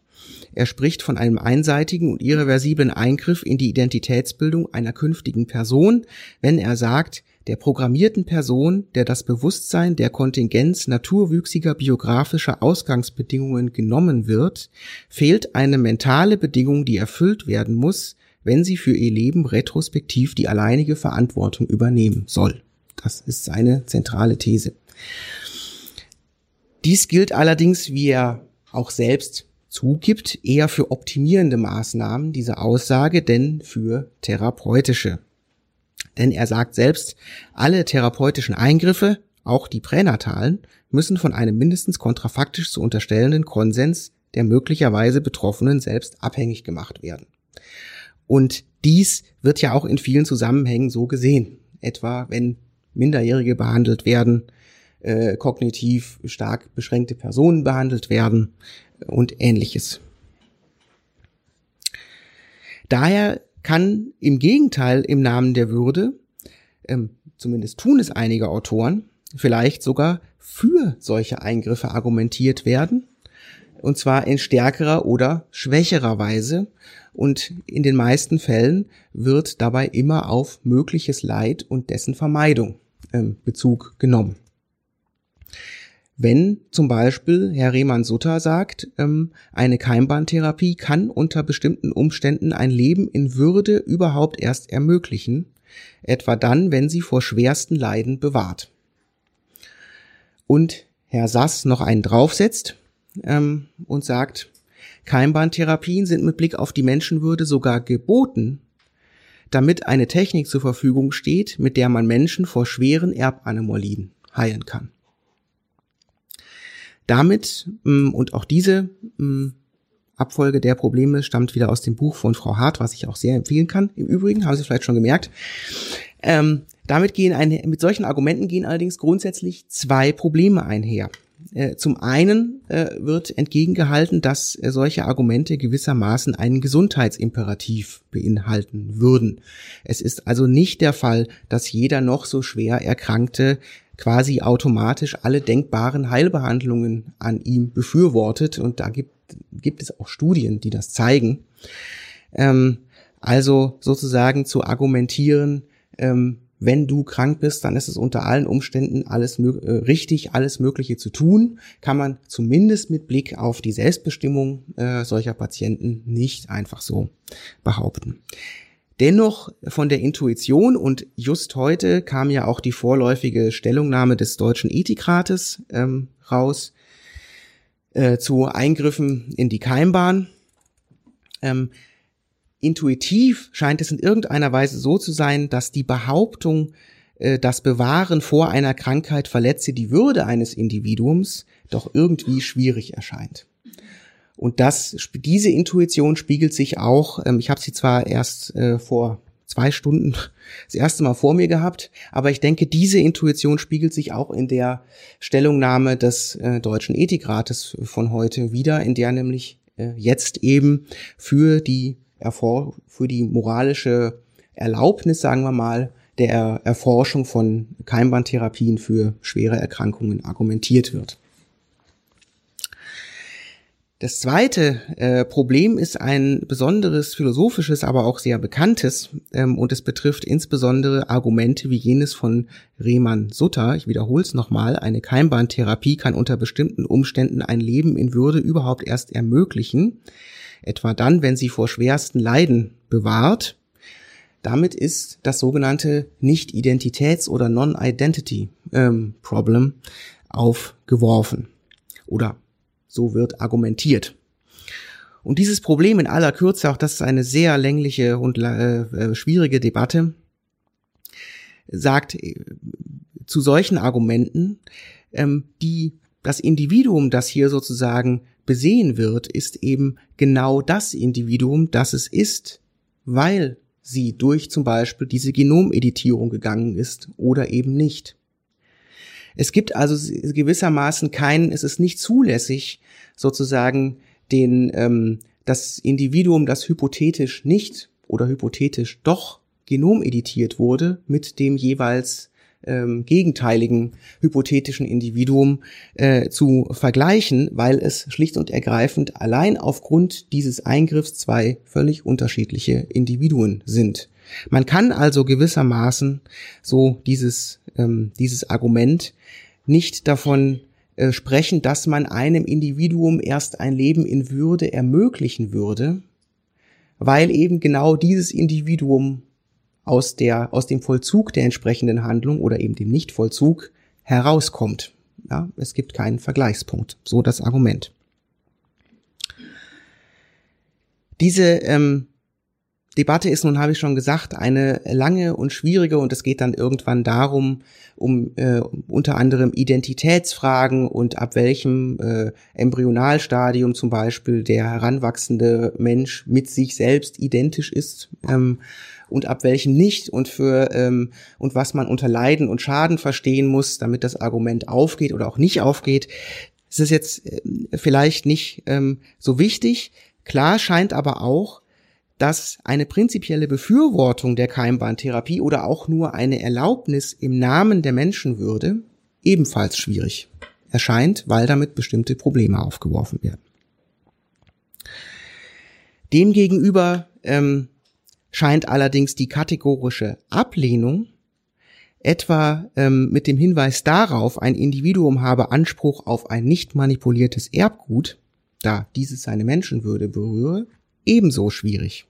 er spricht von einem einseitigen und irreversiblen Eingriff in die Identitätsbildung einer künftigen Person, wenn er sagt, der programmierten Person, der das Bewusstsein der Kontingenz naturwüchsiger biografischer Ausgangsbedingungen genommen wird, fehlt eine mentale Bedingung, die erfüllt werden muss, wenn sie für ihr Leben retrospektiv die alleinige Verantwortung übernehmen soll. Das ist seine zentrale These. Dies gilt allerdings, wie er auch selbst zugibt, eher für optimierende Maßnahmen, diese Aussage, denn für therapeutische. Denn er sagt selbst, alle therapeutischen Eingriffe, auch die pränatalen, müssen von einem mindestens kontrafaktisch zu unterstellenden Konsens der möglicherweise Betroffenen selbst abhängig gemacht werden. Und dies wird ja auch in vielen Zusammenhängen so gesehen. Etwa wenn Minderjährige behandelt werden, äh, kognitiv stark beschränkte Personen behandelt werden und ähnliches. Daher kann im Gegenteil im Namen der Würde, ähm, zumindest tun es einige Autoren, vielleicht sogar für solche Eingriffe argumentiert werden, und zwar in stärkerer oder schwächerer Weise, und in den meisten Fällen wird dabei immer auf mögliches Leid und dessen Vermeidung ähm, Bezug genommen. Wenn zum Beispiel Herr Rehmann-Sutter sagt, ähm, eine Keimbahntherapie kann unter bestimmten Umständen ein Leben in Würde überhaupt erst ermöglichen, etwa dann, wenn sie vor schwersten Leiden bewahrt. Und Herr Sass noch einen draufsetzt ähm, und sagt, Keimbahntherapien sind mit Blick auf die Menschenwürde sogar geboten, damit eine Technik zur Verfügung steht, mit der man Menschen vor schweren Erbanomalien heilen kann. Damit, mm, und auch diese mm, Abfolge der Probleme stammt wieder aus dem Buch von Frau Hart, was ich auch sehr empfehlen kann. Im Übrigen, haben Sie vielleicht schon gemerkt. Ähm, damit gehen eine, mit solchen Argumenten gehen allerdings grundsätzlich zwei Probleme einher. Äh, zum einen äh, wird entgegengehalten, dass äh, solche Argumente gewissermaßen einen Gesundheitsimperativ beinhalten würden. Es ist also nicht der Fall, dass jeder noch so schwer Erkrankte quasi automatisch alle denkbaren Heilbehandlungen an ihm befürwortet. Und da gibt, gibt es auch Studien, die das zeigen. Ähm, also sozusagen zu argumentieren, ähm, wenn du krank bist, dann ist es unter allen Umständen alles äh, richtig, alles Mögliche zu tun, kann man zumindest mit Blick auf die Selbstbestimmung äh, solcher Patienten nicht einfach so behaupten. Dennoch von der Intuition und just heute kam ja auch die vorläufige Stellungnahme des Deutschen Ethikrates ähm, raus äh, zu Eingriffen in die Keimbahn. Ähm, intuitiv scheint es in irgendeiner Weise so zu sein, dass die Behauptung, äh, das Bewahren vor einer Krankheit verletze die Würde eines Individuums doch irgendwie schwierig erscheint. Und das, diese Intuition spiegelt sich auch, ähm, ich habe sie zwar erst äh, vor zwei Stunden das erste Mal vor mir gehabt, aber ich denke, diese Intuition spiegelt sich auch in der Stellungnahme des äh, Deutschen Ethikrates von heute wieder, in der nämlich äh, jetzt eben für die Erfor für die moralische Erlaubnis, sagen wir mal, der Erforschung von Keimbahntherapien für schwere Erkrankungen argumentiert wird. Das zweite äh, Problem ist ein besonderes philosophisches, aber auch sehr bekanntes ähm, und es betrifft insbesondere Argumente wie jenes von Rehmann Sutter. Ich wiederhole es nochmal, eine Keimbahntherapie kann unter bestimmten Umständen ein Leben in Würde überhaupt erst ermöglichen, etwa dann, wenn sie vor schwersten Leiden bewahrt. Damit ist das sogenannte Nicht-Identitäts- oder Non-Identity-Problem ähm, aufgeworfen oder so wird argumentiert. Und dieses Problem in aller Kürze, auch das ist eine sehr längliche und äh, äh, schwierige Debatte, sagt äh, zu solchen Argumenten, ähm, die das Individuum, das hier sozusagen besehen wird, ist eben genau das Individuum, das es ist, weil sie durch zum Beispiel diese Genomeditierung gegangen ist oder eben nicht. Es gibt also gewissermaßen keinen, es ist nicht zulässig, sozusagen den, ähm, das Individuum, das hypothetisch nicht oder hypothetisch doch genomeditiert wurde, mit dem jeweils ähm, gegenteiligen hypothetischen Individuum äh, zu vergleichen, weil es schlicht und ergreifend allein aufgrund dieses Eingriffs zwei völlig unterschiedliche Individuen sind. Man kann also gewissermaßen so dieses, ähm, dieses Argument nicht davon äh, sprechen, dass man einem Individuum erst ein Leben in Würde ermöglichen würde, weil eben genau dieses Individuum aus der, aus dem Vollzug der entsprechenden Handlung oder eben dem Nichtvollzug herauskommt. Ja, es gibt keinen Vergleichspunkt. So das Argument. Diese ähm, Debatte ist nun, habe ich schon gesagt, eine lange und schwierige und es geht dann irgendwann darum, um äh, unter anderem Identitätsfragen und ab welchem äh, Embryonalstadium zum Beispiel der heranwachsende Mensch mit sich selbst identisch ist ähm, und ab welchem nicht und für ähm, und was man unter Leiden und Schaden verstehen muss, damit das Argument aufgeht oder auch nicht aufgeht. Es ist jetzt äh, vielleicht nicht ähm, so wichtig. Klar scheint aber auch, dass eine prinzipielle Befürwortung der Keimbahntherapie oder auch nur eine Erlaubnis im Namen der Menschenwürde ebenfalls schwierig erscheint, weil damit bestimmte Probleme aufgeworfen werden. Demgegenüber ähm, scheint allerdings die kategorische Ablehnung etwa ähm, mit dem Hinweis darauf, ein Individuum habe Anspruch auf ein nicht manipuliertes Erbgut, da dieses seine Menschenwürde berühre, ebenso schwierig.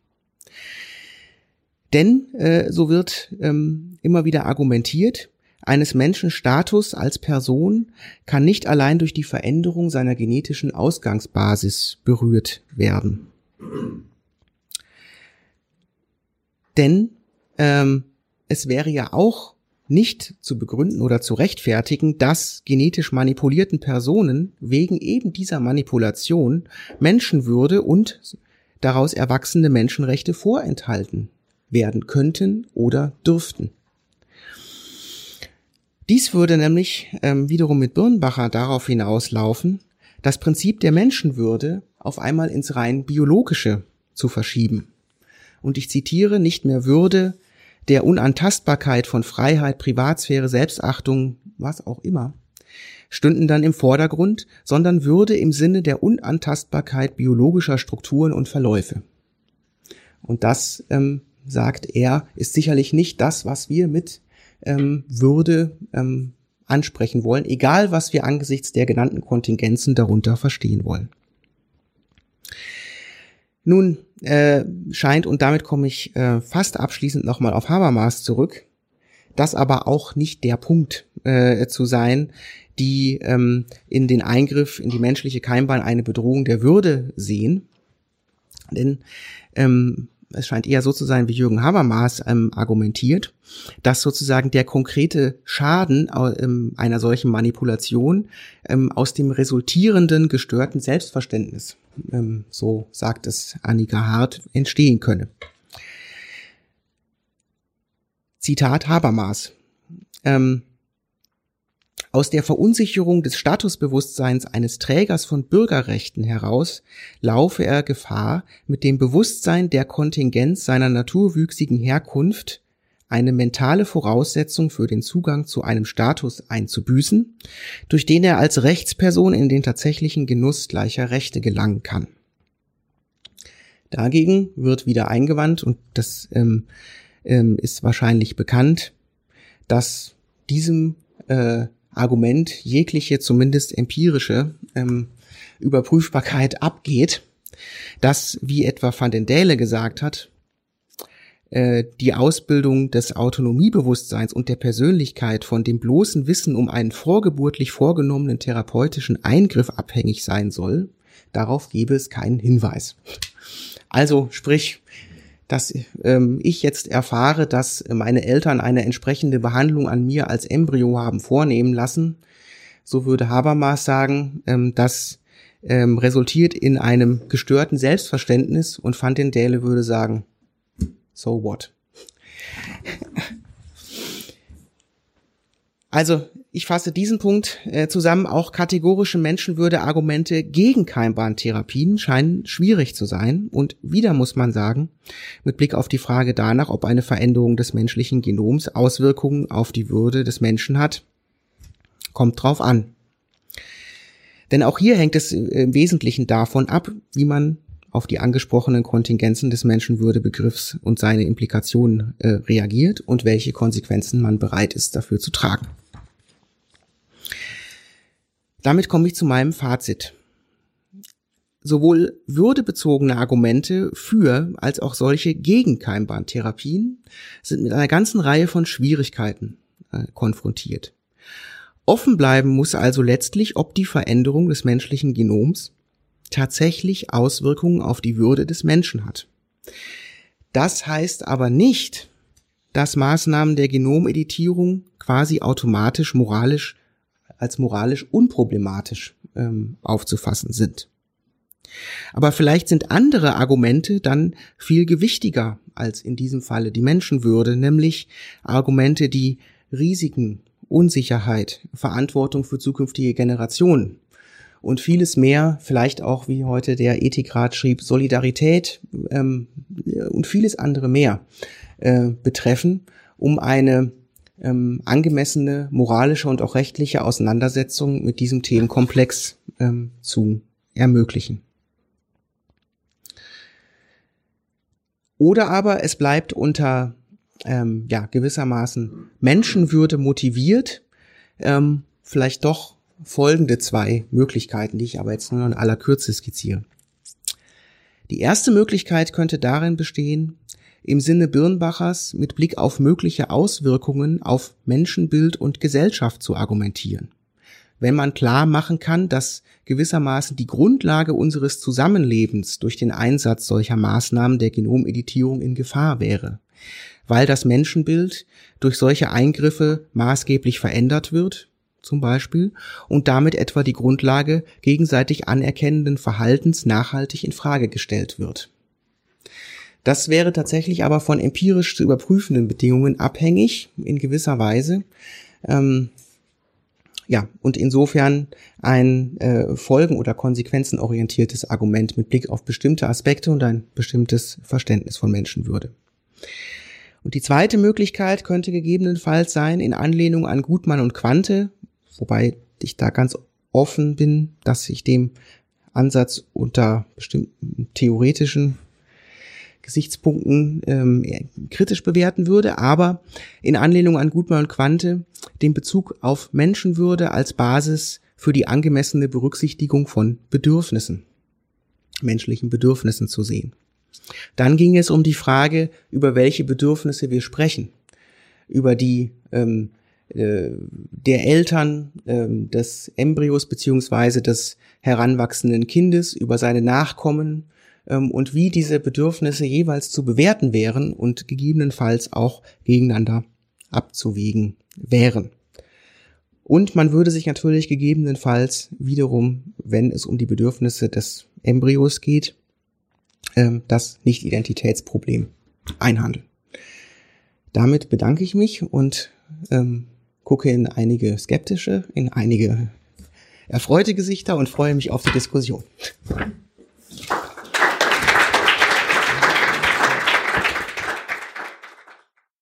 Denn, äh, so wird ähm, immer wieder argumentiert, eines Menschen Status als Person kann nicht allein durch die Veränderung seiner genetischen Ausgangsbasis berührt werden. Denn ähm, es wäre ja auch nicht zu begründen oder zu rechtfertigen, dass genetisch manipulierten Personen wegen eben dieser Manipulation Menschenwürde und daraus erwachsene Menschenrechte vorenthalten werden könnten oder dürften. Dies würde nämlich ähm, wiederum mit Birnbacher darauf hinauslaufen, das Prinzip der Menschenwürde auf einmal ins rein biologische zu verschieben. Und ich zitiere nicht mehr Würde der Unantastbarkeit von Freiheit, Privatsphäre, Selbstachtung, was auch immer, stünden dann im Vordergrund, sondern Würde im Sinne der Unantastbarkeit biologischer Strukturen und Verläufe. Und das, ähm, sagt er, ist sicherlich nicht das, was wir mit ähm, Würde ähm, ansprechen wollen, egal was wir angesichts der genannten Kontingenzen darunter verstehen wollen. Nun äh, scheint, und damit komme ich äh, fast abschließend nochmal auf Habermas zurück, das aber auch nicht der Punkt äh, zu sein, die ähm, in den Eingriff in die menschliche Keimbahn eine Bedrohung der Würde sehen. Denn ähm, es scheint eher so zu sein, wie Jürgen Habermas ähm, argumentiert, dass sozusagen der konkrete Schaden ähm, einer solchen Manipulation ähm, aus dem resultierenden gestörten Selbstverständnis, ähm, so sagt es Annika Hart, entstehen könne. Zitat Habermas. Ähm, aus der Verunsicherung des Statusbewusstseins eines Trägers von Bürgerrechten heraus laufe er Gefahr, mit dem Bewusstsein der Kontingenz seiner naturwüchsigen Herkunft eine mentale Voraussetzung für den Zugang zu einem Status einzubüßen, durch den er als Rechtsperson in den tatsächlichen Genuss gleicher Rechte gelangen kann. Dagegen wird wieder eingewandt, und das ähm, ähm, ist wahrscheinlich bekannt, dass diesem äh, Argument jegliche, zumindest empirische ähm, Überprüfbarkeit abgeht, dass, wie etwa Van den Däle gesagt hat, äh, die Ausbildung des Autonomiebewusstseins und der Persönlichkeit von dem bloßen Wissen um einen vorgeburtlich vorgenommenen therapeutischen Eingriff abhängig sein soll, darauf gebe es keinen Hinweis. Also sprich, dass ähm, ich jetzt erfahre, dass meine Eltern eine entsprechende Behandlung an mir als Embryo haben vornehmen lassen, so würde Habermas sagen, ähm, das ähm, resultiert in einem gestörten Selbstverständnis und Van den Däle würde sagen, so what? Also ich fasse diesen Punkt äh, zusammen. Auch kategorische Menschenwürde-Argumente gegen Keimbahntherapien scheinen schwierig zu sein. Und wieder muss man sagen, mit Blick auf die Frage danach, ob eine Veränderung des menschlichen Genoms Auswirkungen auf die Würde des Menschen hat, kommt drauf an. Denn auch hier hängt es äh, im Wesentlichen davon ab, wie man auf die angesprochenen Kontingenzen des Menschenwürdebegriffs und seine Implikationen äh, reagiert und welche Konsequenzen man bereit ist dafür zu tragen. Damit komme ich zu meinem Fazit. Sowohl würdebezogene Argumente für als auch solche gegen Keimbahntherapien sind mit einer ganzen Reihe von Schwierigkeiten äh, konfrontiert. Offen bleiben muss also letztlich, ob die Veränderung des menschlichen Genoms tatsächlich Auswirkungen auf die Würde des Menschen hat. Das heißt aber nicht, dass Maßnahmen der Genomeditierung quasi automatisch moralisch als moralisch unproblematisch ähm, aufzufassen sind. Aber vielleicht sind andere Argumente dann viel gewichtiger als in diesem Falle die Menschenwürde, nämlich Argumente, die Risiken, Unsicherheit, Verantwortung für zukünftige Generationen und vieles mehr, vielleicht auch wie heute der Ethikrat schrieb, Solidarität ähm, und vieles andere mehr äh, betreffen, um eine ähm, angemessene moralische und auch rechtliche Auseinandersetzung mit diesem Themenkomplex ähm, zu ermöglichen. Oder aber es bleibt unter ähm, ja gewissermaßen Menschenwürde motiviert, ähm, vielleicht doch folgende zwei Möglichkeiten, die ich aber jetzt nur in aller Kürze skizziere. Die erste Möglichkeit könnte darin bestehen, im Sinne Birnbachers mit Blick auf mögliche Auswirkungen auf Menschenbild und Gesellschaft zu argumentieren. Wenn man klar machen kann, dass gewissermaßen die Grundlage unseres Zusammenlebens durch den Einsatz solcher Maßnahmen der Genomeditierung in Gefahr wäre, weil das Menschenbild durch solche Eingriffe maßgeblich verändert wird, zum Beispiel, und damit etwa die Grundlage gegenseitig anerkennenden Verhaltens nachhaltig in Frage gestellt wird. Das wäre tatsächlich aber von empirisch zu überprüfenden Bedingungen abhängig, in gewisser Weise. Ähm, ja, und insofern ein äh, folgen- oder konsequenzenorientiertes Argument mit Blick auf bestimmte Aspekte und ein bestimmtes Verständnis von Menschenwürde. Und die zweite Möglichkeit könnte gegebenenfalls sein, in Anlehnung an Gutmann und Quante, wobei ich da ganz offen bin, dass ich dem Ansatz unter bestimmten theoretischen Gesichtspunkten ähm, kritisch bewerten würde, aber in Anlehnung an Gutmann und Quante den Bezug auf Menschenwürde als Basis für die angemessene Berücksichtigung von Bedürfnissen, menschlichen Bedürfnissen zu sehen. Dann ging es um die Frage, über welche Bedürfnisse wir sprechen. Über die ähm, äh, der Eltern ähm, des Embryos beziehungsweise des heranwachsenden Kindes, über seine Nachkommen, ähm, und wie diese Bedürfnisse jeweils zu bewerten wären und gegebenenfalls auch gegeneinander abzuwägen wären. Und man würde sich natürlich gegebenenfalls wiederum, wenn es um die Bedürfnisse des Embryos geht, ähm, das Nicht-Identitätsproblem einhandeln. Damit bedanke ich mich und ähm, gucke in einige skeptische, in einige erfreute Gesichter und freue mich auf die Diskussion.